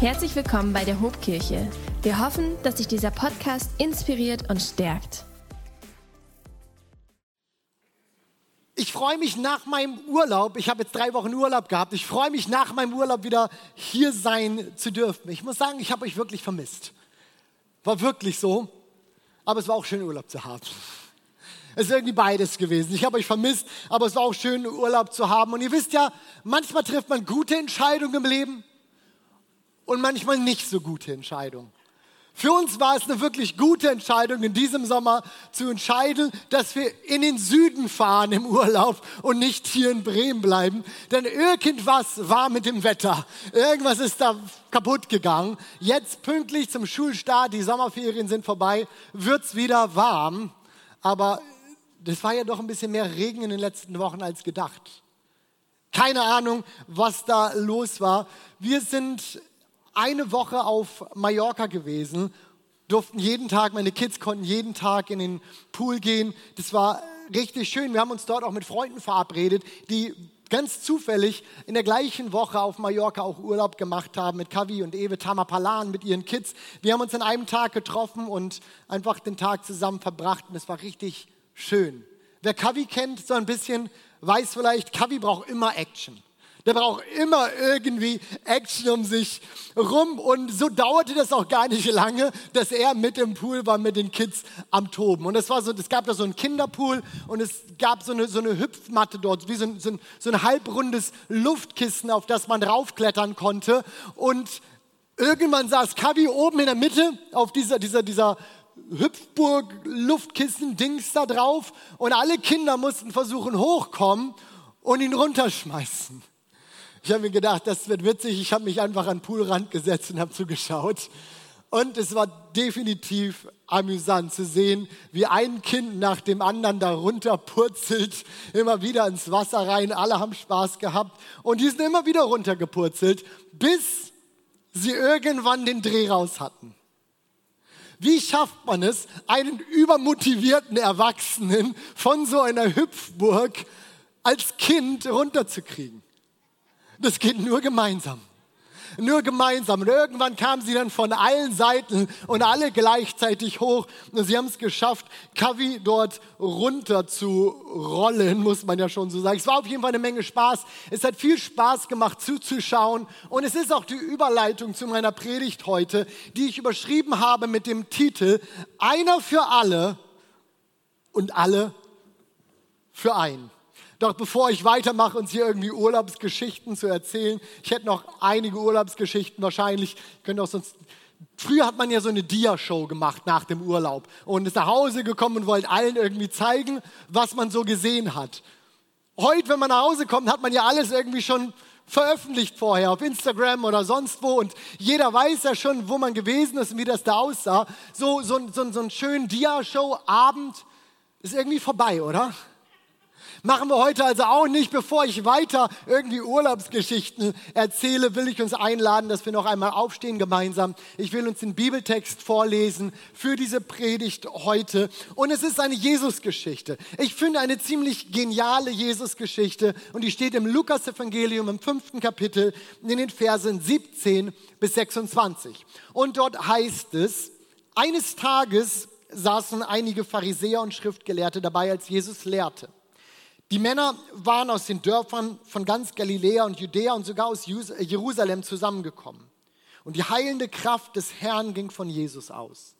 Herzlich willkommen bei der Hobkirche. Wir hoffen, dass sich dieser Podcast inspiriert und stärkt. Ich freue mich nach meinem Urlaub, ich habe jetzt drei Wochen Urlaub gehabt, ich freue mich nach meinem Urlaub wieder hier sein zu dürfen. Ich muss sagen, ich habe euch wirklich vermisst. War wirklich so, aber es war auch schön Urlaub zu haben. Es ist irgendwie beides gewesen. Ich habe euch vermisst, aber es war auch schön Urlaub zu haben. Und ihr wisst ja, manchmal trifft man gute Entscheidungen im Leben und manchmal nicht so gute Entscheidungen. Für uns war es eine wirklich gute Entscheidung, in diesem Sommer zu entscheiden, dass wir in den Süden fahren im Urlaub und nicht hier in Bremen bleiben. Denn irgendwas war mit dem Wetter. Irgendwas ist da kaputt gegangen. Jetzt pünktlich zum Schulstart, die Sommerferien sind vorbei, wird's wieder warm. Aber das war ja doch ein bisschen mehr Regen in den letzten Wochen als gedacht. Keine Ahnung, was da los war. Wir sind eine Woche auf Mallorca gewesen, durften jeden Tag, meine Kids konnten jeden Tag in den Pool gehen. Das war richtig schön. Wir haben uns dort auch mit Freunden verabredet, die ganz zufällig in der gleichen Woche auf Mallorca auch Urlaub gemacht haben mit Kavi und Ewe Tamapalan, mit ihren Kids. Wir haben uns an einem Tag getroffen und einfach den Tag zusammen verbracht und es war richtig schön. Wer Kavi kennt, so ein bisschen, weiß vielleicht, Kavi braucht immer Action. Der braucht immer irgendwie Action um sich rum. Und so dauerte das auch gar nicht lange, dass er mit im Pool war, mit den Kids am Toben. Und es war so, es gab da so einen Kinderpool und es gab so eine, so eine Hüpfmatte dort, wie so ein, so, ein, so ein halbrundes Luftkissen, auf das man raufklettern konnte. Und irgendwann saß Kavi oben in der Mitte auf dieser, dieser, dieser Hüpfburg, Luftkissen, Dings da drauf. Und alle Kinder mussten versuchen hochkommen und ihn runterschmeißen. Ich habe mir gedacht, das wird witzig. Ich habe mich einfach an den Poolrand gesetzt und habe zugeschaut. Und es war definitiv amüsant zu sehen, wie ein Kind nach dem anderen da runterpurzelt, immer wieder ins Wasser rein. Alle haben Spaß gehabt und die sind immer wieder runtergepurzelt, bis sie irgendwann den Dreh raus hatten. Wie schafft man es, einen übermotivierten Erwachsenen von so einer Hüpfburg als Kind runterzukriegen? Das geht nur gemeinsam. Nur gemeinsam. Und irgendwann kamen sie dann von allen Seiten und alle gleichzeitig hoch. Und sie haben es geschafft, Kavi dort runter zu rollen, muss man ja schon so sagen. Es war auf jeden Fall eine Menge Spaß. Es hat viel Spaß gemacht zuzuschauen. Und es ist auch die Überleitung zu meiner Predigt heute, die ich überschrieben habe mit dem Titel Einer für alle und alle für einen. Doch bevor ich weitermache, uns hier irgendwie Urlaubsgeschichten zu erzählen, ich hätte noch einige Urlaubsgeschichten wahrscheinlich, könnte auch sonst Früher hat man ja so eine Dia-Show gemacht nach dem Urlaub und ist nach Hause gekommen und wollte allen irgendwie zeigen, was man so gesehen hat. Heute, wenn man nach Hause kommt, hat man ja alles irgendwie schon veröffentlicht vorher auf Instagram oder sonst wo und jeder weiß ja schon, wo man gewesen ist und wie das da aussah. So, so, so, so ein schönen Dia-Show-Abend ist irgendwie vorbei, oder? Machen wir heute also auch nicht. Bevor ich weiter irgendwie Urlaubsgeschichten erzähle, will ich uns einladen, dass wir noch einmal aufstehen gemeinsam. Ich will uns den Bibeltext vorlesen für diese Predigt heute. Und es ist eine Jesusgeschichte. Ich finde eine ziemlich geniale Jesusgeschichte und die steht im Lukas-Evangelium im fünften Kapitel in den Versen 17 bis 26. Und dort heißt es, eines Tages saßen einige Pharisäer und Schriftgelehrte dabei, als Jesus lehrte. Die Männer waren aus den Dörfern von ganz Galiläa und Judäa und sogar aus Jerusalem zusammengekommen. Und die heilende Kraft des Herrn ging von Jesus aus.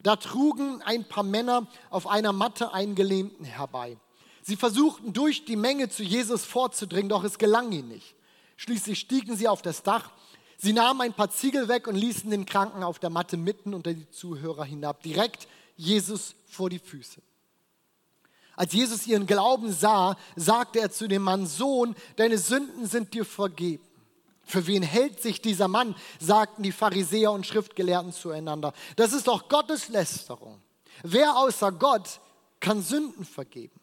Da trugen ein paar Männer auf einer Matte einen Gelähmten herbei. Sie versuchten durch die Menge zu Jesus vorzudringen, doch es gelang ihnen nicht. Schließlich stiegen sie auf das Dach. Sie nahmen ein paar Ziegel weg und ließen den Kranken auf der Matte mitten unter die Zuhörer hinab, direkt Jesus vor die Füße. Als Jesus ihren Glauben sah, sagte er zu dem Mann, Sohn, deine Sünden sind dir vergeben. Für wen hält sich dieser Mann? sagten die Pharisäer und Schriftgelehrten zueinander. Das ist doch Gottes Lästerung. Wer außer Gott kann Sünden vergeben?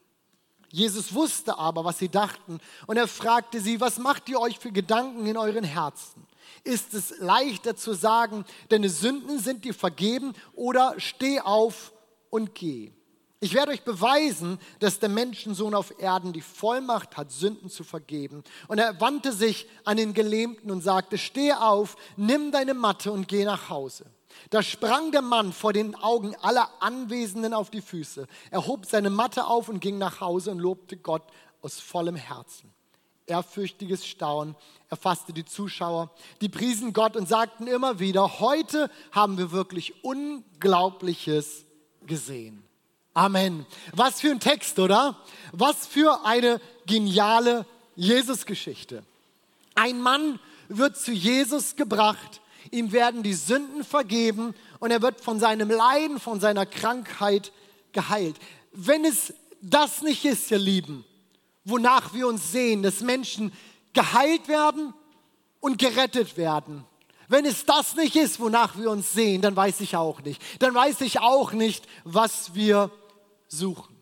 Jesus wusste aber, was sie dachten, und er fragte sie, was macht ihr euch für Gedanken in euren Herzen? Ist es leichter zu sagen, deine Sünden sind dir vergeben, oder steh auf und geh? Ich werde euch beweisen, dass der Menschensohn auf Erden die Vollmacht hat, Sünden zu vergeben. Und er wandte sich an den Gelähmten und sagte, steh auf, nimm deine Matte und geh nach Hause. Da sprang der Mann vor den Augen aller Anwesenden auf die Füße. Er hob seine Matte auf und ging nach Hause und lobte Gott aus vollem Herzen. Ehrfürchtiges Staunen erfasste die Zuschauer. Die priesen Gott und sagten immer wieder, heute haben wir wirklich Unglaubliches gesehen. Amen. Was für ein Text, oder? Was für eine geniale Jesus-Geschichte. Ein Mann wird zu Jesus gebracht, ihm werden die Sünden vergeben und er wird von seinem Leiden, von seiner Krankheit geheilt. Wenn es das nicht ist, ihr Lieben, wonach wir uns sehen, dass Menschen geheilt werden und gerettet werden. Wenn es das nicht ist, wonach wir uns sehen, dann weiß ich auch nicht. Dann weiß ich auch nicht, was wir suchen.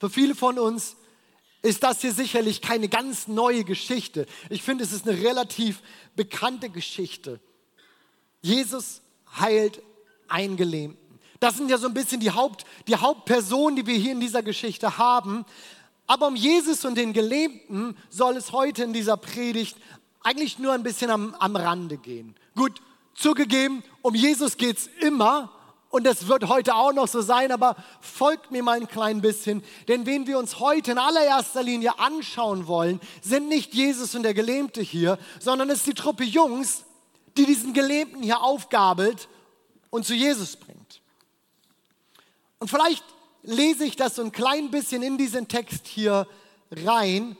Für viele von uns ist das hier sicherlich keine ganz neue Geschichte. Ich finde, es ist eine relativ bekannte Geschichte. Jesus heilt einen Gelähmten. Das sind ja so ein bisschen die, Haupt, die Hauptpersonen, die wir hier in dieser Geschichte haben. Aber um Jesus und den Gelähmten soll es heute in dieser Predigt eigentlich nur ein bisschen am, am Rande gehen. Gut, zugegeben, um Jesus geht es immer und das wird heute auch noch so sein, aber folgt mir mal ein klein bisschen, denn wen wir uns heute in allererster Linie anschauen wollen, sind nicht Jesus und der Gelähmte hier, sondern es ist die Truppe Jungs, die diesen Gelähmten hier aufgabelt und zu Jesus bringt. Und vielleicht lese ich das so ein klein bisschen in diesen Text hier rein,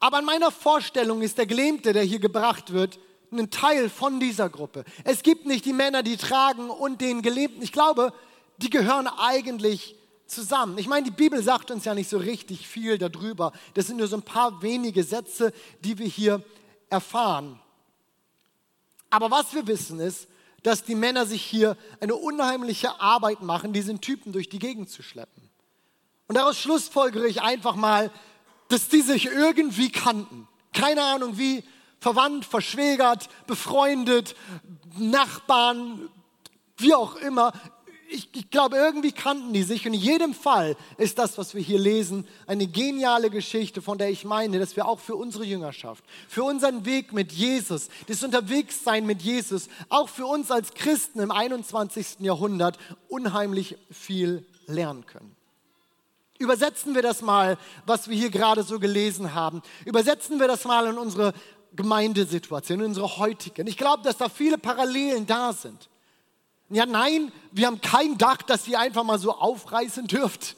aber in meiner Vorstellung ist der Gelähmte, der hier gebracht wird, ein Teil von dieser Gruppe. Es gibt nicht die Männer, die tragen und den Gelähmten. Ich glaube, die gehören eigentlich zusammen. Ich meine, die Bibel sagt uns ja nicht so richtig viel darüber. Das sind nur so ein paar wenige Sätze, die wir hier erfahren. Aber was wir wissen ist, dass die Männer sich hier eine unheimliche Arbeit machen, diesen Typen durch die Gegend zu schleppen. Und daraus schlussfolgere ich einfach mal, dass die sich irgendwie kannten. Keine Ahnung wie, verwandt, verschwägert, befreundet, Nachbarn, wie auch immer. Ich, ich, glaube, irgendwie kannten die sich. Und in jedem Fall ist das, was wir hier lesen, eine geniale Geschichte, von der ich meine, dass wir auch für unsere Jüngerschaft, für unseren Weg mit Jesus, das Unterwegssein mit Jesus, auch für uns als Christen im 21. Jahrhundert unheimlich viel lernen können. Übersetzen wir das mal, was wir hier gerade so gelesen haben. Übersetzen wir das mal in unsere Gemeindesituation, in unsere heutige. Und ich glaube, dass da viele Parallelen da sind. Ja, nein, wir haben kein Dach, das ihr einfach mal so aufreißen dürft.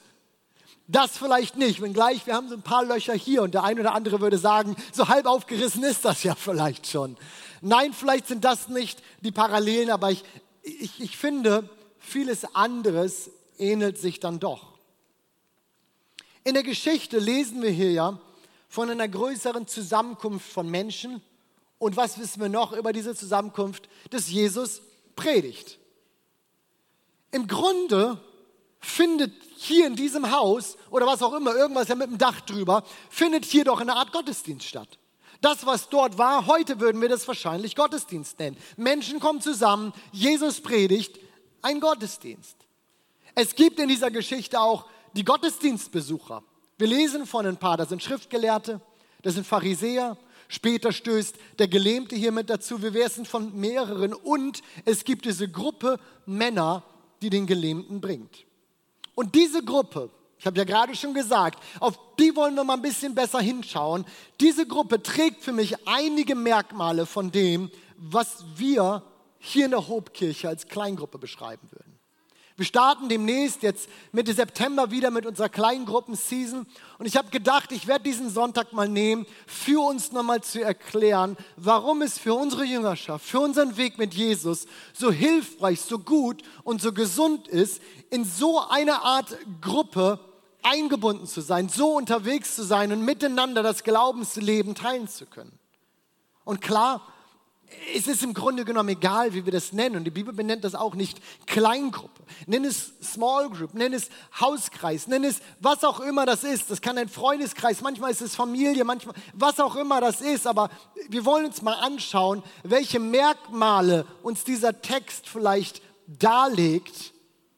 Das vielleicht nicht, wenngleich wir haben so ein paar Löcher hier und der eine oder andere würde sagen, so halb aufgerissen ist das ja vielleicht schon. Nein, vielleicht sind das nicht die Parallelen, aber ich, ich, ich finde, vieles anderes ähnelt sich dann doch. In der Geschichte lesen wir hier ja von einer größeren Zusammenkunft von Menschen. Und was wissen wir noch über diese Zusammenkunft? Dass Jesus predigt. Im Grunde findet hier in diesem Haus oder was auch immer, irgendwas ja mit dem Dach drüber, findet hier doch eine Art Gottesdienst statt. Das, was dort war, heute würden wir das wahrscheinlich Gottesdienst nennen. Menschen kommen zusammen, Jesus predigt, ein Gottesdienst. Es gibt in dieser Geschichte auch die Gottesdienstbesucher. Wir lesen von ein paar, das sind Schriftgelehrte, das sind Pharisäer, später stößt der Gelähmte hier mit dazu, wir wissen von mehreren und es gibt diese Gruppe Männer, die den Gelähmten bringt. Und diese Gruppe, ich habe ja gerade schon gesagt, auf die wollen wir mal ein bisschen besser hinschauen. Diese Gruppe trägt für mich einige Merkmale von dem, was wir hier in der Hobkirche als Kleingruppe beschreiben würden. Wir starten demnächst jetzt Mitte September wieder mit unserer Kleingruppen-Season. Und ich habe gedacht, ich werde diesen Sonntag mal nehmen, für uns nochmal zu erklären, warum es für unsere Jüngerschaft, für unseren Weg mit Jesus so hilfreich, so gut und so gesund ist, in so eine Art Gruppe eingebunden zu sein, so unterwegs zu sein und miteinander das Glaubensleben teilen zu können. Und klar, es ist im Grunde genommen egal, wie wir das nennen. Und die Bibel benennt das auch nicht Kleingruppe. Nenn es Small Group, nenn es Hauskreis, nenn es was auch immer das ist. Das kann ein Freundeskreis, manchmal ist es Familie, manchmal was auch immer das ist. Aber wir wollen uns mal anschauen, welche Merkmale uns dieser Text vielleicht darlegt,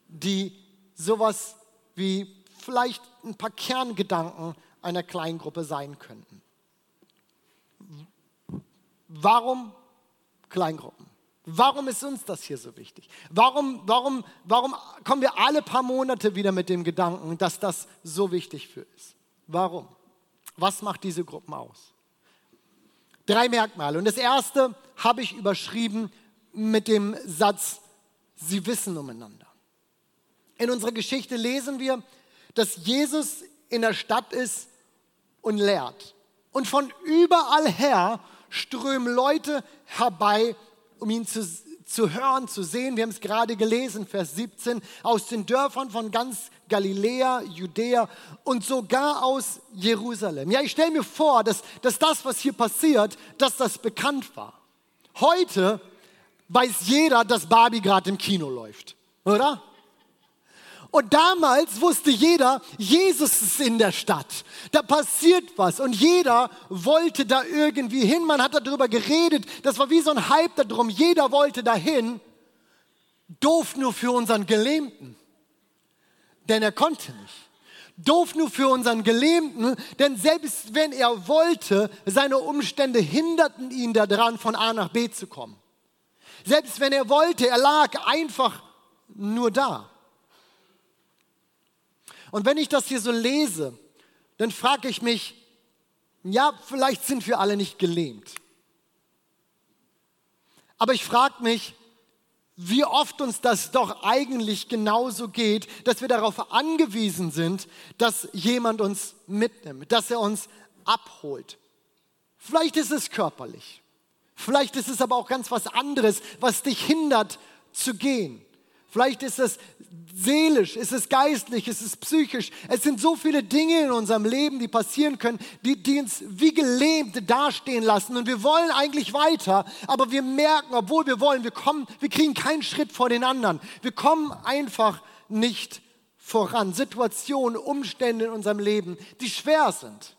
die sowas wie vielleicht ein paar Kerngedanken einer Kleingruppe sein könnten. Warum Kleingruppen? Warum ist uns das hier so wichtig? Warum, warum, warum kommen wir alle paar Monate wieder mit dem Gedanken, dass das so wichtig für ist? Warum? Was macht diese Gruppen aus? Drei Merkmale. Und das erste habe ich überschrieben mit dem Satz, sie wissen umeinander. In unserer Geschichte lesen wir, dass Jesus in der Stadt ist und lehrt. Und von überall her strömen Leute herbei, um ihn zu, zu hören, zu sehen. Wir haben es gerade gelesen, Vers 17, aus den Dörfern von ganz Galiläa, Judäa und sogar aus Jerusalem. Ja, ich stelle mir vor, dass, dass das, was hier passiert, dass das bekannt war. Heute weiß jeder, dass Barbie gerade im Kino läuft, oder? Und damals wusste jeder, Jesus ist in der Stadt. Da passiert was. Und jeder wollte da irgendwie hin. Man hat darüber geredet. Das war wie so ein Hype darum. Jeder wollte dahin. Doof nur für unseren Gelähmten. Denn er konnte nicht. Doof nur für unseren Gelähmten, denn selbst wenn er wollte, seine Umstände hinderten ihn daran, von A nach B zu kommen. Selbst wenn er wollte, er lag einfach nur da. Und wenn ich das hier so lese, dann frage ich mich, ja, vielleicht sind wir alle nicht gelähmt. Aber ich frage mich, wie oft uns das doch eigentlich genauso geht, dass wir darauf angewiesen sind, dass jemand uns mitnimmt, dass er uns abholt. Vielleicht ist es körperlich. Vielleicht ist es aber auch ganz was anderes, was dich hindert zu gehen. Vielleicht ist es seelisch, ist es geistlich, ist es psychisch. Es sind so viele Dinge in unserem Leben, die passieren können, die, die uns wie gelähmt dastehen lassen. Und wir wollen eigentlich weiter, aber wir merken, obwohl wir wollen, wir kommen, wir kriegen keinen Schritt vor den anderen. Wir kommen einfach nicht voran. Situationen, Umstände in unserem Leben, die schwer sind.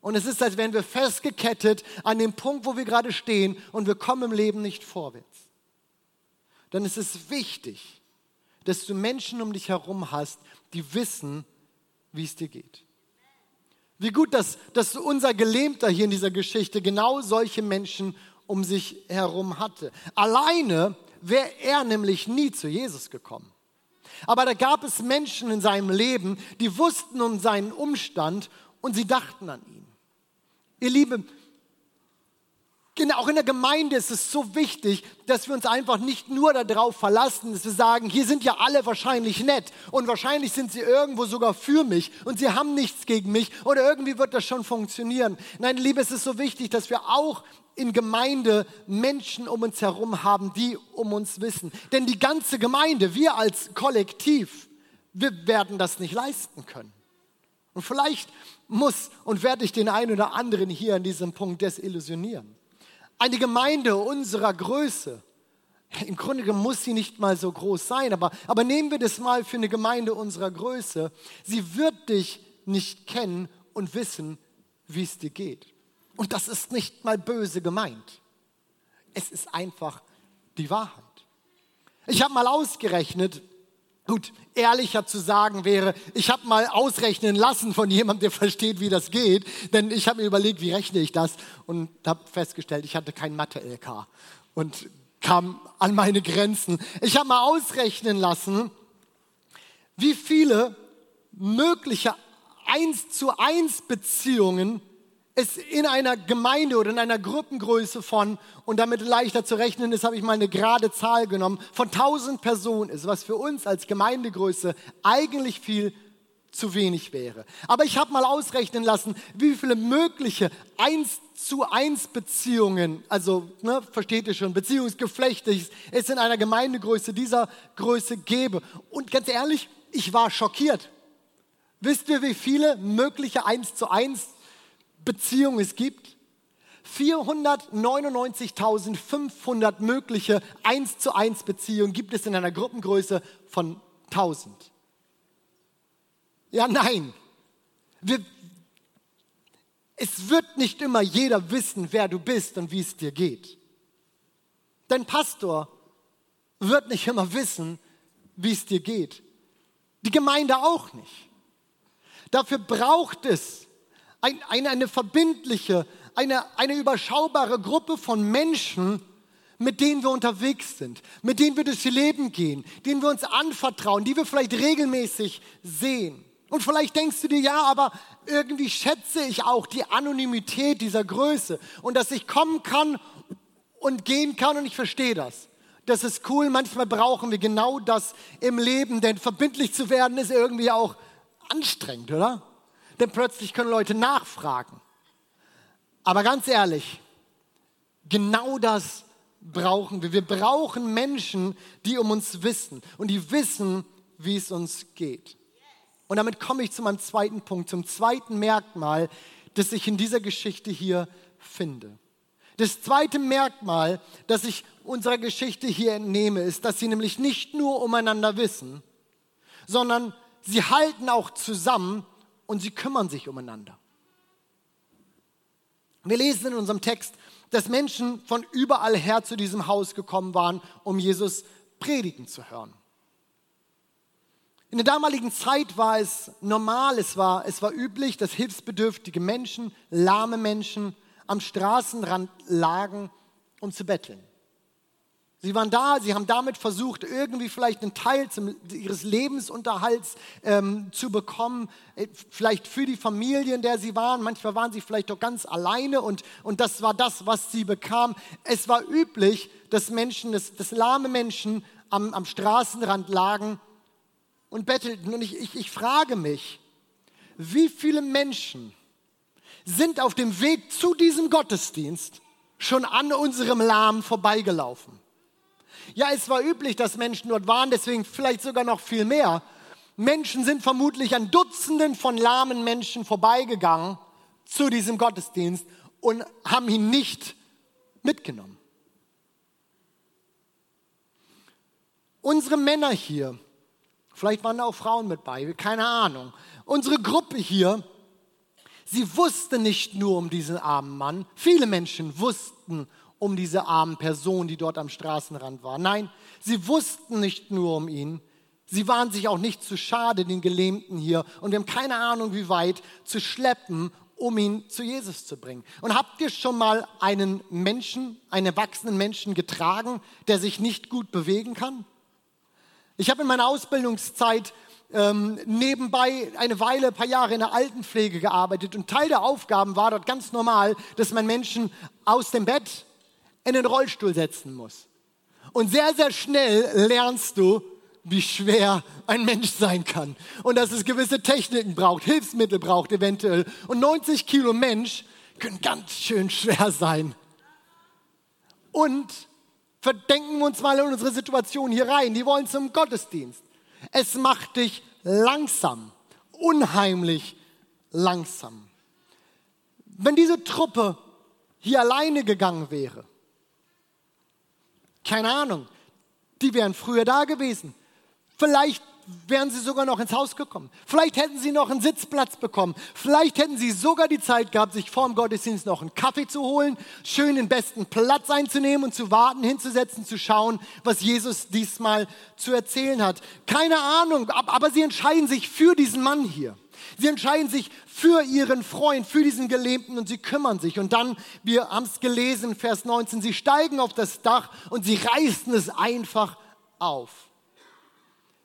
Und es ist, als wären wir festgekettet an dem Punkt, wo wir gerade stehen und wir kommen im Leben nicht vorwärts. Dann ist es wichtig, dass du Menschen um dich herum hast, die wissen, wie es dir geht. Wie gut, dass, dass unser Gelähmter hier in dieser Geschichte genau solche Menschen um sich herum hatte. Alleine wäre er nämlich nie zu Jesus gekommen. Aber da gab es Menschen in seinem Leben, die wussten um seinen Umstand und sie dachten an ihn. Ihr Lieben, Genau, auch in der Gemeinde ist es so wichtig, dass wir uns einfach nicht nur darauf verlassen, dass wir sagen, hier sind ja alle wahrscheinlich nett und wahrscheinlich sind sie irgendwo sogar für mich und sie haben nichts gegen mich oder irgendwie wird das schon funktionieren. Nein, Liebe, es ist so wichtig, dass wir auch in Gemeinde Menschen um uns herum haben, die um uns wissen. Denn die ganze Gemeinde, wir als Kollektiv, wir werden das nicht leisten können. Und vielleicht muss und werde ich den einen oder anderen hier an diesem Punkt desillusionieren. Eine Gemeinde unserer Größe, im Grunde muss sie nicht mal so groß sein, aber, aber nehmen wir das mal für eine Gemeinde unserer Größe. Sie wird dich nicht kennen und wissen, wie es dir geht. Und das ist nicht mal böse gemeint. Es ist einfach die Wahrheit. Ich habe mal ausgerechnet, Gut, ehrlicher zu sagen wäre, ich habe mal ausrechnen lassen von jemandem, der versteht, wie das geht, denn ich habe mir überlegt, wie rechne ich das? Und habe festgestellt, ich hatte kein Mathe-LK und kam an meine Grenzen. Ich habe mal ausrechnen lassen, wie viele mögliche 1 zu 1 Beziehungen es in einer Gemeinde oder in einer Gruppengröße von, und damit leichter zu rechnen ist, habe ich mal eine gerade Zahl genommen, von 1000 Personen ist, was für uns als Gemeindegröße eigentlich viel zu wenig wäre. Aber ich habe mal ausrechnen lassen, wie viele mögliche 1 zu 1 Beziehungen, also ne, versteht ihr schon, Beziehungsgeflechte es in einer Gemeindegröße dieser Größe gäbe. Und ganz ehrlich, ich war schockiert. Wisst ihr, wie viele mögliche 1 zu 1 Beziehungen es gibt. 499.500 mögliche 1 zu 1 Beziehungen gibt es in einer Gruppengröße von 1000. Ja, nein. Wir, es wird nicht immer jeder wissen, wer du bist und wie es dir geht. Dein Pastor wird nicht immer wissen, wie es dir geht. Die Gemeinde auch nicht. Dafür braucht es ein, eine, eine verbindliche, eine, eine überschaubare Gruppe von Menschen, mit denen wir unterwegs sind, mit denen wir durchs Leben gehen, denen wir uns anvertrauen, die wir vielleicht regelmäßig sehen. Und vielleicht denkst du dir, ja, aber irgendwie schätze ich auch die Anonymität dieser Größe und dass ich kommen kann und gehen kann und ich verstehe das. Das ist cool, manchmal brauchen wir genau das im Leben, denn verbindlich zu werden ist irgendwie auch anstrengend, oder? Denn plötzlich können Leute nachfragen. Aber ganz ehrlich, genau das brauchen wir. Wir brauchen Menschen, die um uns wissen und die wissen, wie es uns geht. Und damit komme ich zu meinem zweiten Punkt, zum zweiten Merkmal, das ich in dieser Geschichte hier finde. Das zweite Merkmal, das ich unserer Geschichte hier entnehme, ist, dass sie nämlich nicht nur umeinander wissen, sondern sie halten auch zusammen und sie kümmern sich umeinander. Wir lesen in unserem Text, dass Menschen von überall her zu diesem Haus gekommen waren, um Jesus predigen zu hören. In der damaligen Zeit war es normal, es war, es war üblich, dass hilfsbedürftige Menschen, lahme Menschen am Straßenrand lagen, um zu betteln. Sie waren da, sie haben damit versucht, irgendwie vielleicht einen Teil zum, ihres Lebensunterhalts ähm, zu bekommen, äh, vielleicht für die Familie, in der sie waren. Manchmal waren sie vielleicht doch ganz alleine und, und das war das, was sie bekamen. Es war üblich, dass Menschen, dass, dass lahme Menschen am, am Straßenrand lagen und bettelten. Und ich, ich, ich frage mich, wie viele Menschen sind auf dem Weg zu diesem Gottesdienst schon an unserem Lahm vorbeigelaufen? Ja, es war üblich, dass Menschen dort waren, deswegen vielleicht sogar noch viel mehr. Menschen sind vermutlich an Dutzenden von lahmen Menschen vorbeigegangen zu diesem Gottesdienst und haben ihn nicht mitgenommen. Unsere Männer hier, vielleicht waren da auch Frauen mit bei, keine Ahnung. Unsere Gruppe hier, sie wusste nicht nur um diesen armen Mann, viele Menschen wussten um diese armen Personen, die dort am Straßenrand waren. Nein, sie wussten nicht nur um ihn, sie waren sich auch nicht zu schade, den Gelähmten hier, und wir haben keine Ahnung, wie weit, zu schleppen, um ihn zu Jesus zu bringen. Und habt ihr schon mal einen Menschen, einen erwachsenen Menschen getragen, der sich nicht gut bewegen kann? Ich habe in meiner Ausbildungszeit ähm, nebenbei eine Weile, ein paar Jahre in der Altenpflege gearbeitet und Teil der Aufgaben war dort ganz normal, dass man Menschen aus dem Bett in den Rollstuhl setzen muss. Und sehr, sehr schnell lernst du, wie schwer ein Mensch sein kann. Und dass es gewisse Techniken braucht, Hilfsmittel braucht eventuell. Und 90 Kilo Mensch können ganz schön schwer sein. Und verdenken wir uns mal in unsere Situation hier rein. Die wollen zum Gottesdienst. Es macht dich langsam, unheimlich langsam. Wenn diese Truppe hier alleine gegangen wäre, keine Ahnung. Die wären früher da gewesen. Vielleicht wären sie sogar noch ins Haus gekommen. Vielleicht hätten sie noch einen Sitzplatz bekommen. Vielleicht hätten sie sogar die Zeit gehabt, sich vor dem Gottesdienst noch einen Kaffee zu holen, schön den besten Platz einzunehmen und zu warten, hinzusetzen, zu schauen, was Jesus diesmal zu erzählen hat. Keine Ahnung, aber sie entscheiden sich für diesen Mann hier. Sie entscheiden sich für ihren Freund, für diesen Gelähmten und sie kümmern sich. Und dann, wir haben es gelesen, Vers 19, sie steigen auf das Dach und sie reißen es einfach auf.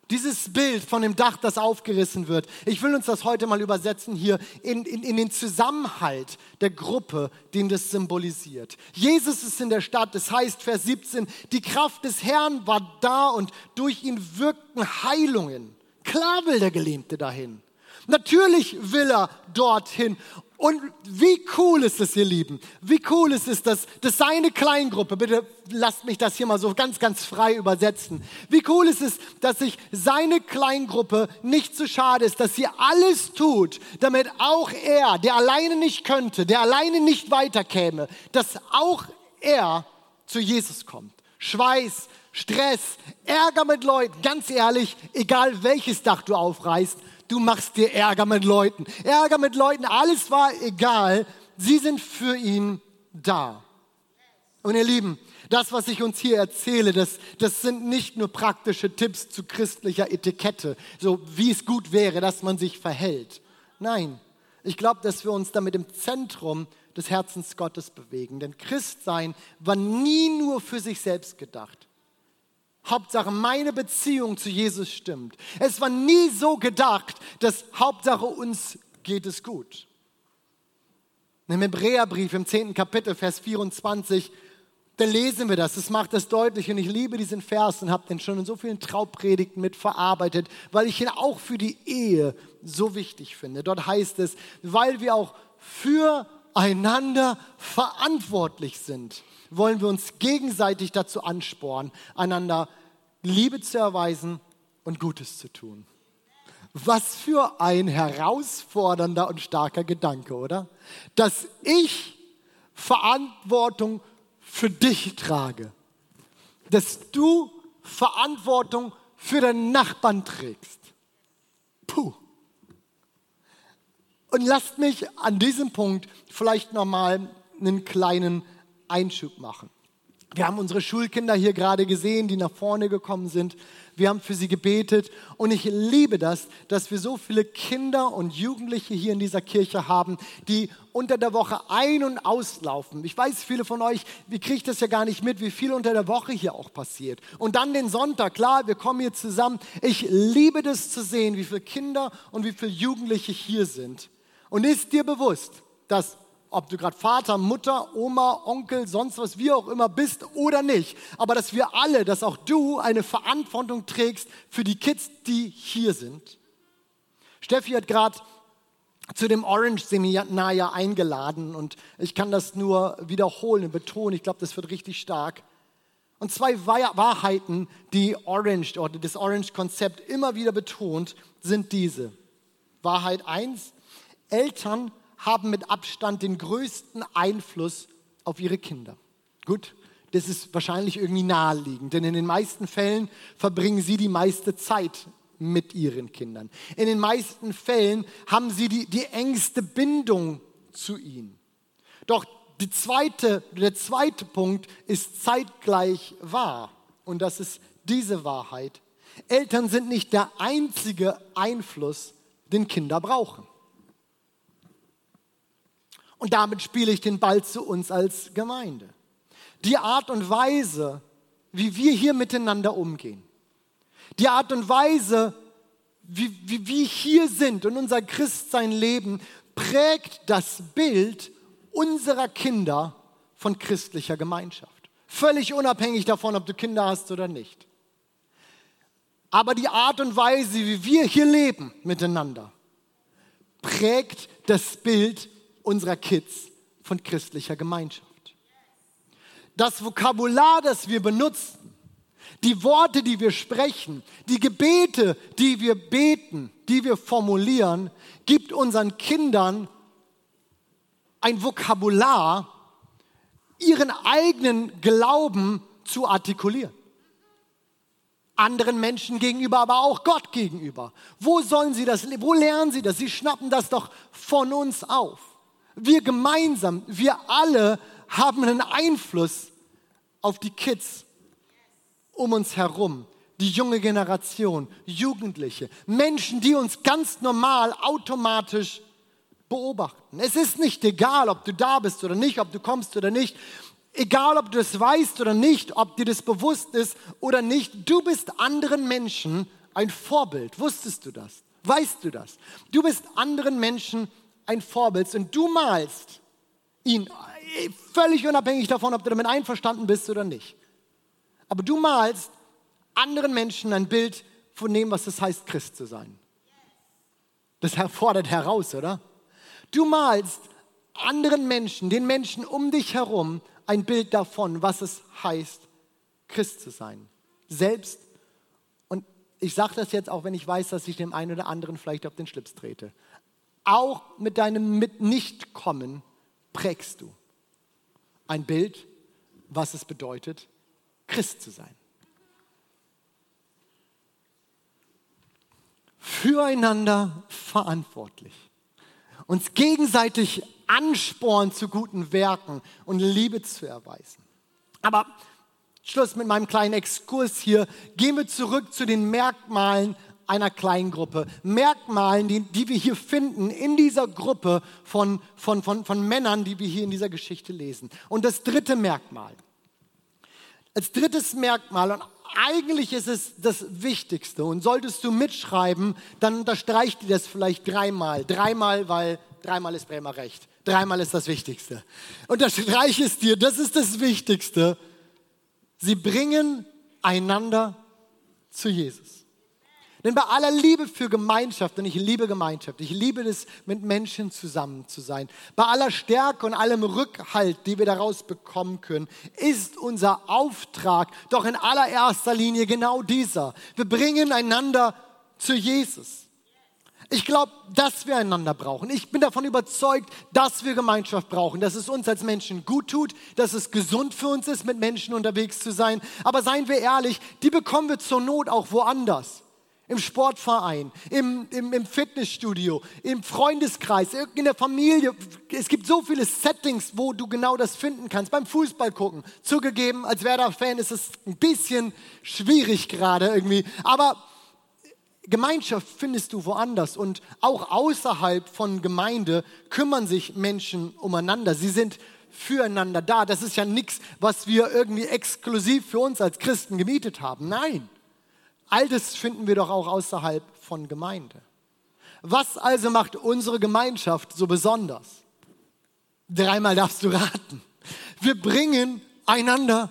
Dieses Bild von dem Dach, das aufgerissen wird, ich will uns das heute mal übersetzen hier in, in, in, den Zusammenhalt der Gruppe, den das symbolisiert. Jesus ist in der Stadt, das heißt Vers 17, die Kraft des Herrn war da und durch ihn wirkten Heilungen. Klar will der Gelähmte dahin. Natürlich will er dorthin. Und wie cool ist es, ihr Lieben? Wie cool ist es, dass, dass seine Kleingruppe, bitte lasst mich das hier mal so ganz, ganz frei übersetzen. Wie cool ist es, dass sich seine Kleingruppe nicht zu so schade ist, dass sie alles tut, damit auch er, der alleine nicht könnte, der alleine nicht weiterkäme, dass auch er zu Jesus kommt. Schweiß, Stress, Ärger mit Leuten, ganz ehrlich, egal welches Dach du aufreißt, du machst dir Ärger mit Leuten. Ärger mit Leuten, alles war egal. Sie sind für ihn da. Und ihr Lieben, das, was ich uns hier erzähle, das, das sind nicht nur praktische Tipps zu christlicher Etikette, so wie es gut wäre, dass man sich verhält. Nein, ich glaube, dass wir uns damit im Zentrum des Herzens Gottes bewegen. Denn Christsein war nie nur für sich selbst gedacht. Hauptsache, meine Beziehung zu Jesus stimmt. Es war nie so gedacht, dass Hauptsache uns geht es gut. Im Hebräerbrief im 10. Kapitel, Vers 24, da lesen wir das. Das macht das deutlich. Und ich liebe diesen Vers und habe den schon in so vielen Traubpredigten mit verarbeitet, weil ich ihn auch für die Ehe so wichtig finde. Dort heißt es, weil wir auch füreinander verantwortlich sind, wollen wir uns gegenseitig dazu anspornen, einander Liebe zu erweisen und Gutes zu tun. Was für ein herausfordernder und starker Gedanke, oder? Dass ich Verantwortung für dich trage. Dass du Verantwortung für deinen Nachbarn trägst. Puh. Und lasst mich an diesem Punkt vielleicht nochmal einen kleinen Einschub machen. Wir haben unsere Schulkinder hier gerade gesehen, die nach vorne gekommen sind. Wir haben für sie gebetet und ich liebe das, dass wir so viele Kinder und Jugendliche hier in dieser Kirche haben, die unter der Woche ein- und auslaufen. Ich weiß, viele von euch, wie kriegt das ja gar nicht mit, wie viel unter der Woche hier auch passiert. Und dann den Sonntag, klar, wir kommen hier zusammen. Ich liebe das zu sehen, wie viele Kinder und wie viele Jugendliche hier sind. Und ist dir bewusst, dass ob du gerade Vater, Mutter, Oma, Onkel, sonst was, wie auch immer bist oder nicht, aber dass wir alle, dass auch du eine Verantwortung trägst für die Kids, die hier sind. Steffi hat gerade zu dem Orange-Seminar ja eingeladen und ich kann das nur wiederholen und betonen, ich glaube, das wird richtig stark. Und zwei Wahrheiten, die Orange oder das Orange-Konzept immer wieder betont, sind diese. Wahrheit 1, Eltern haben mit Abstand den größten Einfluss auf ihre Kinder. Gut, das ist wahrscheinlich irgendwie naheliegend, denn in den meisten Fällen verbringen sie die meiste Zeit mit ihren Kindern. In den meisten Fällen haben sie die, die engste Bindung zu ihnen. Doch die zweite, der zweite Punkt ist zeitgleich wahr und das ist diese Wahrheit. Eltern sind nicht der einzige Einfluss, den Kinder brauchen. Und damit spiele ich den Ball zu uns als Gemeinde. Die Art und Weise, wie wir hier miteinander umgehen, die Art und Weise, wie, wie wir hier sind und unser Christsein leben, prägt das Bild unserer Kinder von christlicher Gemeinschaft. Völlig unabhängig davon, ob du Kinder hast oder nicht. Aber die Art und Weise, wie wir hier leben miteinander, prägt das Bild unserer Kids von christlicher Gemeinschaft. Das Vokabular, das wir benutzen, die Worte, die wir sprechen, die Gebete, die wir beten, die wir formulieren, gibt unseren Kindern ein Vokabular, ihren eigenen Glauben zu artikulieren. Anderen Menschen gegenüber, aber auch Gott gegenüber. Wo sollen sie das, wo lernen sie das? Sie schnappen das doch von uns auf. Wir gemeinsam, wir alle haben einen Einfluss auf die Kids um uns herum, die junge Generation, Jugendliche, Menschen, die uns ganz normal automatisch beobachten. Es ist nicht egal, ob du da bist oder nicht, ob du kommst oder nicht. Egal, ob du es weißt oder nicht, ob dir das bewusst ist oder nicht, du bist anderen Menschen ein Vorbild. Wusstest du das? Weißt du das? Du bist anderen Menschen ein Vorbild und du malst ihn völlig unabhängig davon, ob du damit einverstanden bist oder nicht. Aber du malst anderen Menschen ein Bild von dem, was es heißt, Christ zu sein. Das fordert heraus, oder? Du malst anderen Menschen, den Menschen um dich herum, ein Bild davon, was es heißt, Christ zu sein. Selbst, und ich sage das jetzt auch, wenn ich weiß, dass ich dem einen oder anderen vielleicht auf den Schlips trete auch mit deinem Mit-Nicht-Kommen prägst du ein Bild, was es bedeutet, Christ zu sein. Füreinander verantwortlich. Uns gegenseitig anspornen zu guten Werken und Liebe zu erweisen. Aber Schluss mit meinem kleinen Exkurs hier. Gehen wir zurück zu den Merkmalen einer Kleingruppe. Merkmalen, die, die wir hier finden in dieser Gruppe von, von, von, von Männern, die wir hier in dieser Geschichte lesen. Und das dritte Merkmal. Als drittes Merkmal, und eigentlich ist es das Wichtigste, und solltest du mitschreiben, dann unterstreicht dir das vielleicht dreimal. Dreimal, weil dreimal ist Bremer recht. Dreimal ist das Wichtigste. Unterstreiche es dir, das ist das Wichtigste. Sie bringen einander zu Jesus. Denn bei aller Liebe für Gemeinschaft, und ich liebe Gemeinschaft, ich liebe es, mit Menschen zusammen zu sein, bei aller Stärke und allem Rückhalt, die wir daraus bekommen können, ist unser Auftrag doch in allererster Linie genau dieser. Wir bringen einander zu Jesus. Ich glaube, dass wir einander brauchen. Ich bin davon überzeugt, dass wir Gemeinschaft brauchen, dass es uns als Menschen gut tut, dass es gesund für uns ist, mit Menschen unterwegs zu sein. Aber seien wir ehrlich, die bekommen wir zur Not auch woanders im Sportverein, im, im, im, Fitnessstudio, im Freundeskreis, in der Familie. Es gibt so viele Settings, wo du genau das finden kannst. Beim Fußball gucken. Zugegeben, als Werder-Fan ist es ein bisschen schwierig gerade irgendwie. Aber Gemeinschaft findest du woanders. Und auch außerhalb von Gemeinde kümmern sich Menschen umeinander. Sie sind füreinander da. Das ist ja nichts, was wir irgendwie exklusiv für uns als Christen gemietet haben. Nein. All das finden wir doch auch außerhalb von Gemeinde. Was also macht unsere Gemeinschaft so besonders? Dreimal darfst du raten. Wir bringen einander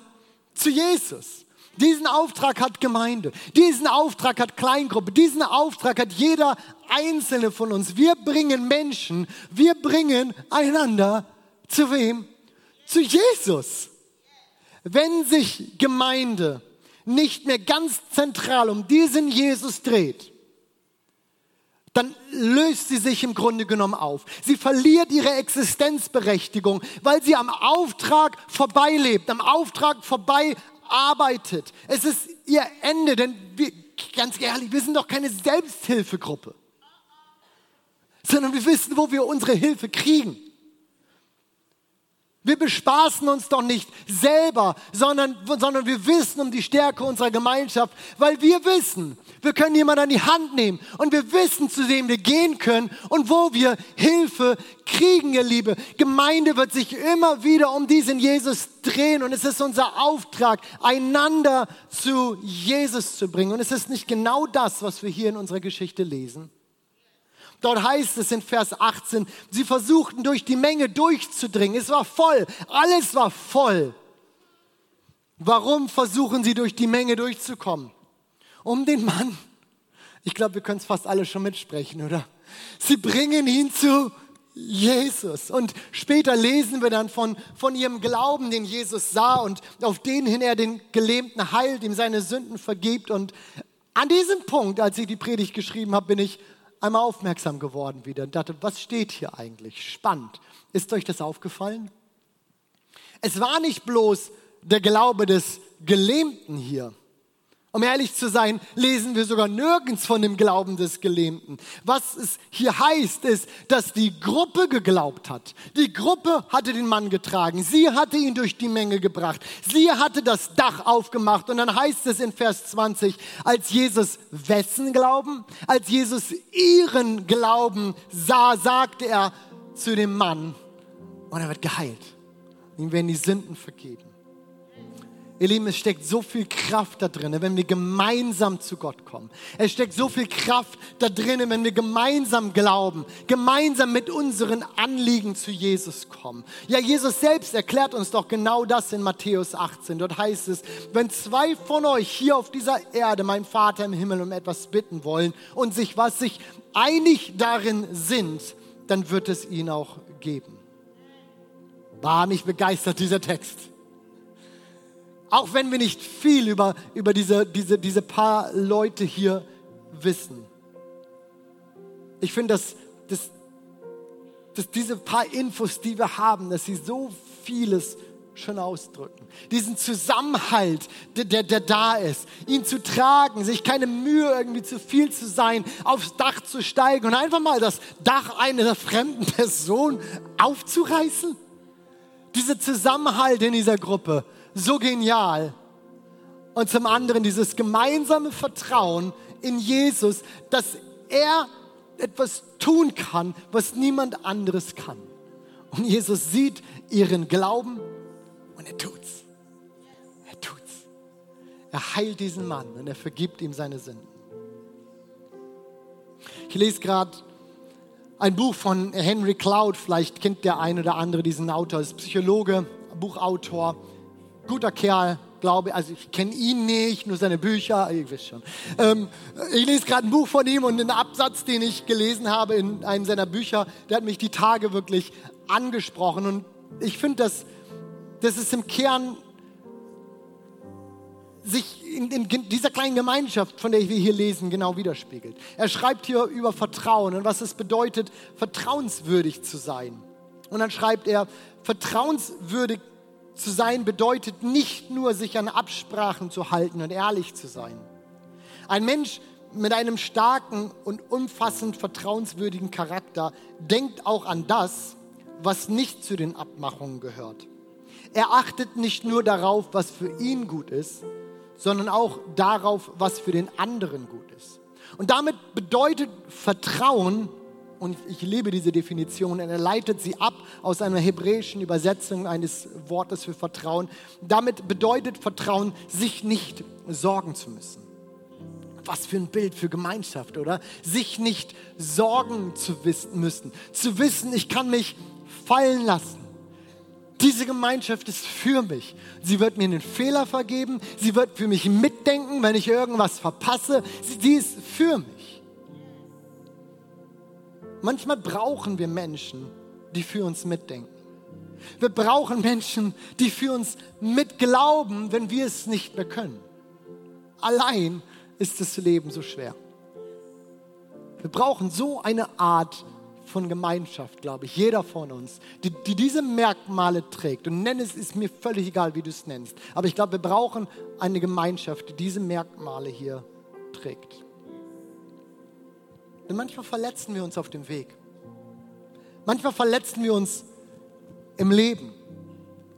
zu Jesus. Diesen Auftrag hat Gemeinde, diesen Auftrag hat Kleingruppe, diesen Auftrag hat jeder einzelne von uns. Wir bringen Menschen, wir bringen einander zu wem? Zu Jesus. Wenn sich Gemeinde nicht mehr ganz zentral um diesen Jesus dreht, dann löst sie sich im Grunde genommen auf. Sie verliert ihre Existenzberechtigung, weil sie am Auftrag vorbeilebt, am Auftrag vorbei arbeitet. Es ist ihr Ende, denn wir, ganz ehrlich, wir sind doch keine Selbsthilfegruppe, sondern wir wissen, wo wir unsere Hilfe kriegen. Wir bespaßen uns doch nicht selber, sondern, sondern wir wissen um die Stärke unserer Gemeinschaft, weil wir wissen, wir können jemanden an die Hand nehmen und wir wissen, zu dem wir gehen können und wo wir Hilfe kriegen, ihr Liebe. Gemeinde wird sich immer wieder um diesen Jesus drehen und es ist unser Auftrag, einander zu Jesus zu bringen. Und es ist nicht genau das, was wir hier in unserer Geschichte lesen. Dort heißt es in Vers 18, sie versuchten durch die Menge durchzudringen. Es war voll, alles war voll. Warum versuchen sie durch die Menge durchzukommen? Um den Mann. Ich glaube, wir können es fast alle schon mitsprechen, oder? Sie bringen ihn zu Jesus. Und später lesen wir dann von, von ihrem Glauben, den Jesus sah und auf den hin er den Gelähmten heilt, ihm seine Sünden vergibt. Und an diesem Punkt, als ich die Predigt geschrieben habe, bin ich einmal aufmerksam geworden wieder und dachte, was steht hier eigentlich? Spannend. Ist euch das aufgefallen? Es war nicht bloß der Glaube des Gelähmten hier, um ehrlich zu sein, lesen wir sogar nirgends von dem Glauben des Gelähmten. Was es hier heißt, ist, dass die Gruppe geglaubt hat. Die Gruppe hatte den Mann getragen. Sie hatte ihn durch die Menge gebracht. Sie hatte das Dach aufgemacht. Und dann heißt es in Vers 20, als Jesus wessen Glauben? Als Jesus ihren Glauben sah, sagte er zu dem Mann, und er wird geheilt. Ihm werden die Sünden vergeben. Ihr Lieben, es steckt so viel Kraft da drin, wenn wir gemeinsam zu Gott kommen. Es steckt so viel Kraft da drin, wenn wir gemeinsam glauben, gemeinsam mit unseren Anliegen zu Jesus kommen. Ja, Jesus selbst erklärt uns doch genau das in Matthäus 18. Dort heißt es, wenn zwei von euch hier auf dieser Erde, mein Vater im Himmel, um etwas bitten wollen und sich was sich einig darin sind, dann wird es ihn auch geben. War mich begeistert dieser Text. Auch wenn wir nicht viel über, über diese, diese, diese paar Leute hier wissen. Ich finde, dass, dass, dass diese paar Infos, die wir haben, dass sie so vieles schon ausdrücken. Diesen Zusammenhalt, der, der, der, da ist, ihn zu tragen, sich keine Mühe irgendwie zu viel zu sein, aufs Dach zu steigen und einfach mal das Dach einer fremden Person aufzureißen. Dieser Zusammenhalt in dieser Gruppe so genial. Und zum anderen dieses gemeinsame Vertrauen in Jesus, dass er etwas tun kann, was niemand anderes kann. Und Jesus sieht ihren Glauben und er tut's. Er tut's. Er heilt diesen Mann und er vergibt ihm seine Sünden. Ich lese gerade ein Buch von Henry Cloud, vielleicht kennt der eine oder andere diesen Autor, ist Psychologe, Buchautor, guter Kerl, glaube, also ich kenne ihn nicht, nur seine Bücher, ich weiß schon. Ähm, ich lese gerade ein Buch von ihm und einen Absatz, den ich gelesen habe in einem seiner Bücher, der hat mich die Tage wirklich angesprochen und ich finde, dass das ist im Kern sich in, in, dieser kleinen Gemeinschaft, von der wir hier lesen, genau widerspiegelt. Er schreibt hier über Vertrauen und was es bedeutet, vertrauenswürdig zu sein. Und dann schreibt er, vertrauenswürdig zu sein bedeutet nicht nur, sich an Absprachen zu halten und ehrlich zu sein. Ein Mensch mit einem starken und umfassend vertrauenswürdigen Charakter denkt auch an das, was nicht zu den Abmachungen gehört. Er achtet nicht nur darauf, was für ihn gut ist, sondern auch darauf, was für den anderen gut ist. Und damit bedeutet Vertrauen, und ich liebe diese Definition, er leitet sie ab aus einer hebräischen Übersetzung eines Wortes für Vertrauen. Damit bedeutet Vertrauen, sich nicht sorgen zu müssen. Was für ein Bild für Gemeinschaft, oder? Sich nicht sorgen zu wissen müssen. Zu wissen, ich kann mich fallen lassen. Diese Gemeinschaft ist für mich. Sie wird mir einen Fehler vergeben. Sie wird für mich mitdenken, wenn ich irgendwas verpasse. Sie, ist für mich. Manchmal brauchen wir Menschen, die für uns mitdenken. Wir brauchen Menschen, die für uns mitglauben, wenn wir es nicht mehr können. Allein ist das Leben so schwer. Wir brauchen so eine Art von Gemeinschaft, glaube ich, jeder von uns, die, die diese Merkmale trägt. Und nenn es, ist mir völlig egal, wie du es nennst. Aber ich glaube, wir brauchen eine Gemeinschaft, die diese Merkmale hier trägt. Denn manchmal verletzen wir uns auf dem Weg. Manchmal verletzen wir uns im Leben.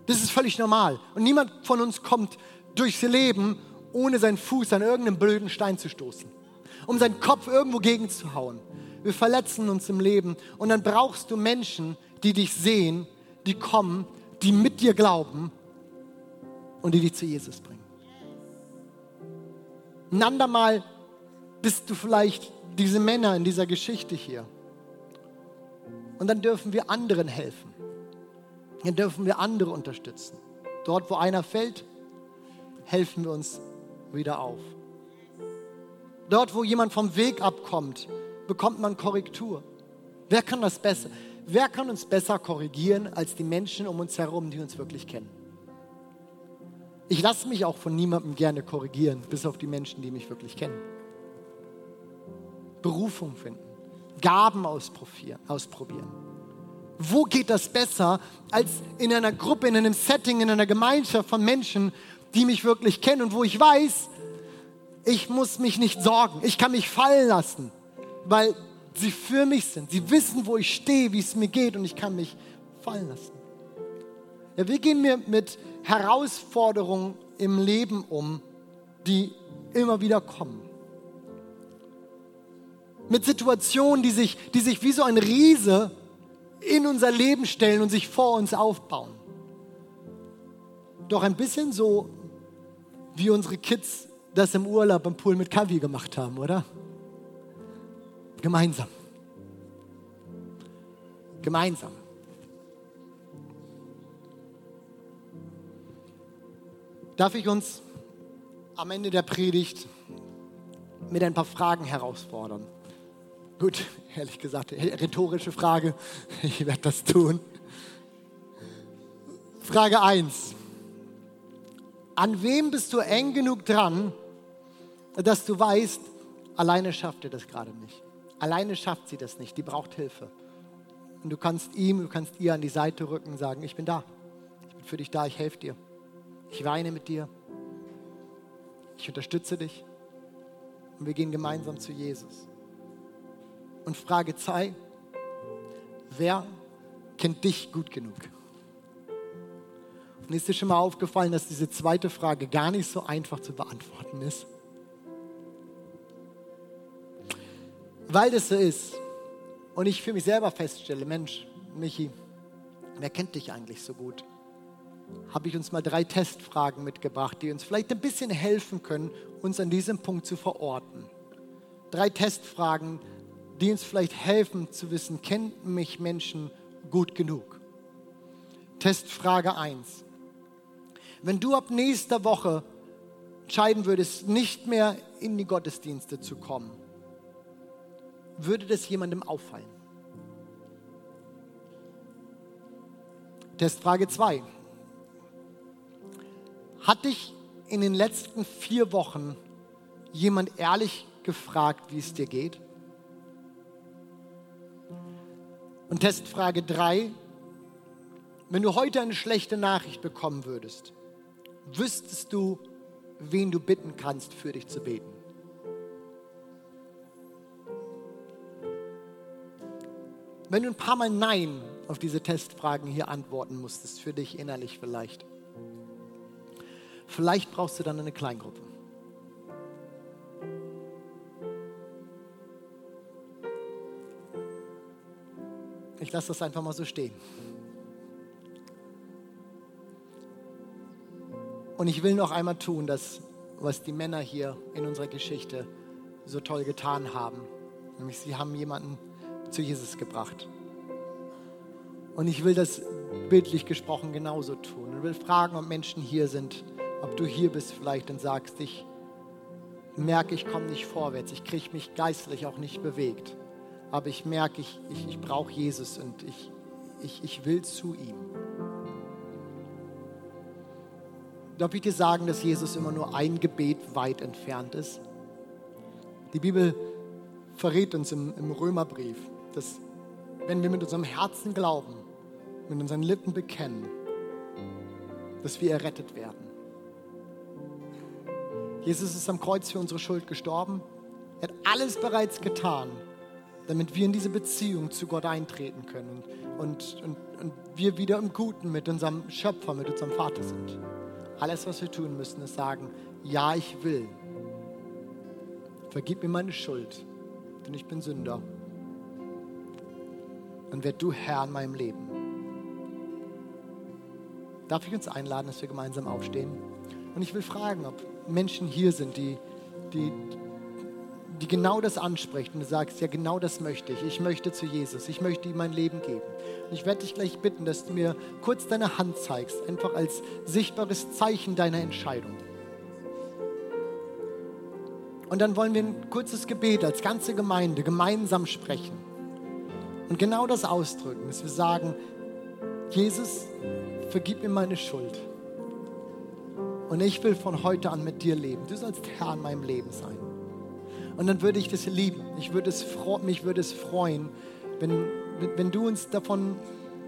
Das ist völlig normal. Und niemand von uns kommt durchs Leben, ohne seinen Fuß an irgendeinen blöden Stein zu stoßen, um seinen Kopf irgendwo gegenzuhauen wir verletzen uns im Leben. Und dann brauchst du Menschen, die dich sehen, die kommen, die mit dir glauben und die dich zu Jesus bringen. Ein andermal bist du vielleicht diese Männer in dieser Geschichte hier. Und dann dürfen wir anderen helfen. Dann dürfen wir andere unterstützen. Dort, wo einer fällt, helfen wir uns wieder auf. Dort, wo jemand vom Weg abkommt, bekommt man Korrektur. Wer kann das besser? Wer kann uns besser korrigieren als die Menschen um uns herum, die uns wirklich kennen? Ich lasse mich auch von niemandem gerne korrigieren, bis auf die Menschen, die mich wirklich kennen. Berufung finden, Gaben ausprobieren. Wo geht das besser als in einer Gruppe, in einem Setting, in einer Gemeinschaft von Menschen, die mich wirklich kennen und wo ich weiß, ich muss mich nicht sorgen, ich kann mich fallen lassen weil sie für mich sind. Sie wissen, wo ich stehe, wie es mir geht und ich kann mich fallen lassen. Ja, wie gehen wir mit Herausforderungen im Leben um, die immer wieder kommen? Mit Situationen, die sich, die sich wie so ein Riese in unser Leben stellen und sich vor uns aufbauen. Doch ein bisschen so, wie unsere Kids das im Urlaub im Pool mit Kavi gemacht haben, oder? Gemeinsam. Gemeinsam. Darf ich uns am Ende der Predigt mit ein paar Fragen herausfordern? Gut, ehrlich gesagt, rhetorische Frage. Ich werde das tun. Frage 1. An wem bist du eng genug dran, dass du weißt, alleine schafft ihr das gerade nicht? Alleine schafft sie das nicht, die braucht Hilfe. Und du kannst ihm, du kannst ihr an die Seite rücken und sagen, ich bin da, ich bin für dich da, ich helfe dir. Ich weine mit dir. Ich unterstütze dich. Und wir gehen gemeinsam zu Jesus. Und Frage 2, wer kennt dich gut genug? Und ist dir schon mal aufgefallen, dass diese zweite Frage gar nicht so einfach zu beantworten ist? Weil das so ist und ich für mich selber feststelle, Mensch, Michi, wer kennt dich eigentlich so gut? Habe ich uns mal drei Testfragen mitgebracht, die uns vielleicht ein bisschen helfen können, uns an diesem Punkt zu verorten. Drei Testfragen, die uns vielleicht helfen zu wissen, kennt mich Menschen gut genug? Testfrage 1. Wenn du ab nächster Woche entscheiden würdest, nicht mehr in die Gottesdienste zu kommen, würde das jemandem auffallen? Testfrage 2. Hat dich in den letzten vier Wochen jemand ehrlich gefragt, wie es dir geht? Und Testfrage 3. Wenn du heute eine schlechte Nachricht bekommen würdest, wüsstest du, wen du bitten kannst, für dich zu beten? Wenn du ein paar Mal Nein auf diese Testfragen hier antworten musstest, für dich innerlich vielleicht, vielleicht brauchst du dann eine Kleingruppe. Ich lasse das einfach mal so stehen. Und ich will noch einmal tun, das, was die Männer hier in unserer Geschichte so toll getan haben. Nämlich sie haben jemanden zu Jesus gebracht. Und ich will das bildlich gesprochen genauso tun. Und will fragen, ob Menschen hier sind, ob du hier bist vielleicht und sagst, ich merke, ich komme nicht vorwärts, ich kriege mich geistlich auch nicht bewegt. Aber ich merke, ich, ich, ich brauche Jesus und ich, ich, ich will zu ihm. Darf ich dir sagen, dass Jesus immer nur ein Gebet weit entfernt ist? Die Bibel verrät uns im, im Römerbrief, dass wenn wir mit unserem Herzen glauben, mit unseren Lippen bekennen, dass wir errettet werden. Jesus ist am Kreuz für unsere Schuld gestorben. Er hat alles bereits getan, damit wir in diese Beziehung zu Gott eintreten können und, und, und wir wieder im Guten mit unserem Schöpfer, mit unserem Vater sind. Alles, was wir tun müssen, ist sagen, ja, ich will. Vergib mir meine Schuld, denn ich bin Sünder. Und werd du Herr in meinem Leben. Darf ich uns einladen, dass wir gemeinsam aufstehen? Und ich will fragen, ob Menschen hier sind, die, die, die genau das ansprechen und du sagst, ja genau das möchte ich. Ich möchte zu Jesus, ich möchte ihm mein Leben geben. Und ich werde dich gleich bitten, dass du mir kurz deine Hand zeigst, einfach als sichtbares Zeichen deiner Entscheidung. Und dann wollen wir ein kurzes Gebet als ganze Gemeinde gemeinsam sprechen. Und genau das ausdrücken, dass wir sagen, Jesus, vergib mir meine Schuld. Und ich will von heute an mit dir leben. Du sollst Herr in meinem Leben sein. Und dann würde ich das lieben. Ich würde es, mich würde es freuen, wenn, wenn du uns davon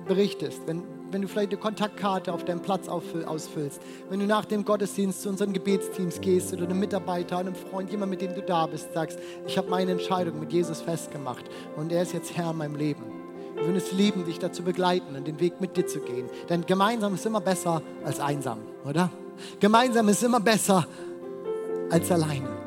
berichtest, wenn, wenn du vielleicht eine Kontaktkarte auf deinem Platz ausfüllst, wenn du nach dem Gottesdienst zu unseren Gebetsteams gehst oder einem Mitarbeiter, einem Freund, jemand, mit dem du da bist, sagst, ich habe meine Entscheidung mit Jesus festgemacht und er ist jetzt Herr in meinem Leben. Wir würden es lieben, dich dazu begleiten und den Weg mit dir zu gehen. Denn gemeinsam ist immer besser als einsam, oder? Gemeinsam ist immer besser als alleine.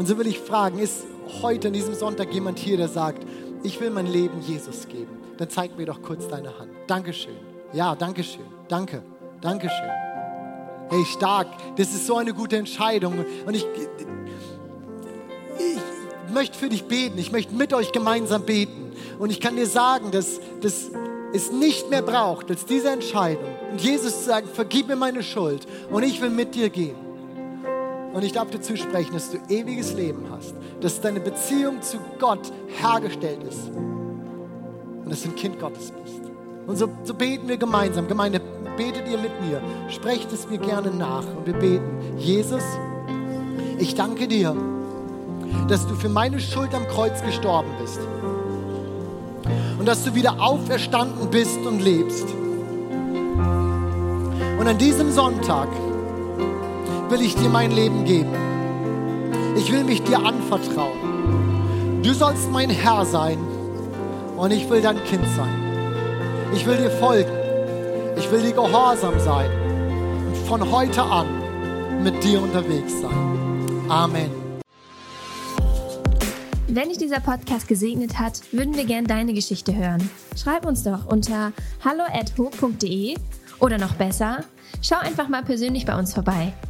Und so will ich fragen, ist heute an diesem Sonntag jemand hier, der sagt, ich will mein Leben Jesus geben? Dann zeig mir doch kurz deine Hand. Dankeschön. Ja, Dankeschön. Danke. Dankeschön. Hey, stark. Das ist so eine gute Entscheidung. Und ich, ich möchte für dich beten. Ich möchte mit euch gemeinsam beten. Und ich kann dir sagen, dass, dass es nicht mehr braucht als diese Entscheidung. Und Jesus zu sagen, vergib mir meine Schuld und ich will mit dir gehen. Und ich darf dir zusprechen, dass du ewiges Leben hast, dass deine Beziehung zu Gott hergestellt ist und dass du ein Kind Gottes bist. Und so, so beten wir gemeinsam. Gemeinde, betet ihr mit mir. Sprecht es mir gerne nach und wir beten. Jesus, ich danke dir, dass du für meine Schuld am Kreuz gestorben bist und dass du wieder auferstanden bist und lebst. Und an diesem Sonntag will ich dir mein Leben geben. Ich will mich dir anvertrauen. Du sollst mein Herr sein und ich will dein Kind sein. Ich will dir folgen. Ich will dir gehorsam sein und von heute an mit dir unterwegs sein. Amen. Wenn dich dieser Podcast gesegnet hat, würden wir gern deine Geschichte hören. Schreib uns doch unter hallo@ho.de oder noch besser, schau einfach mal persönlich bei uns vorbei.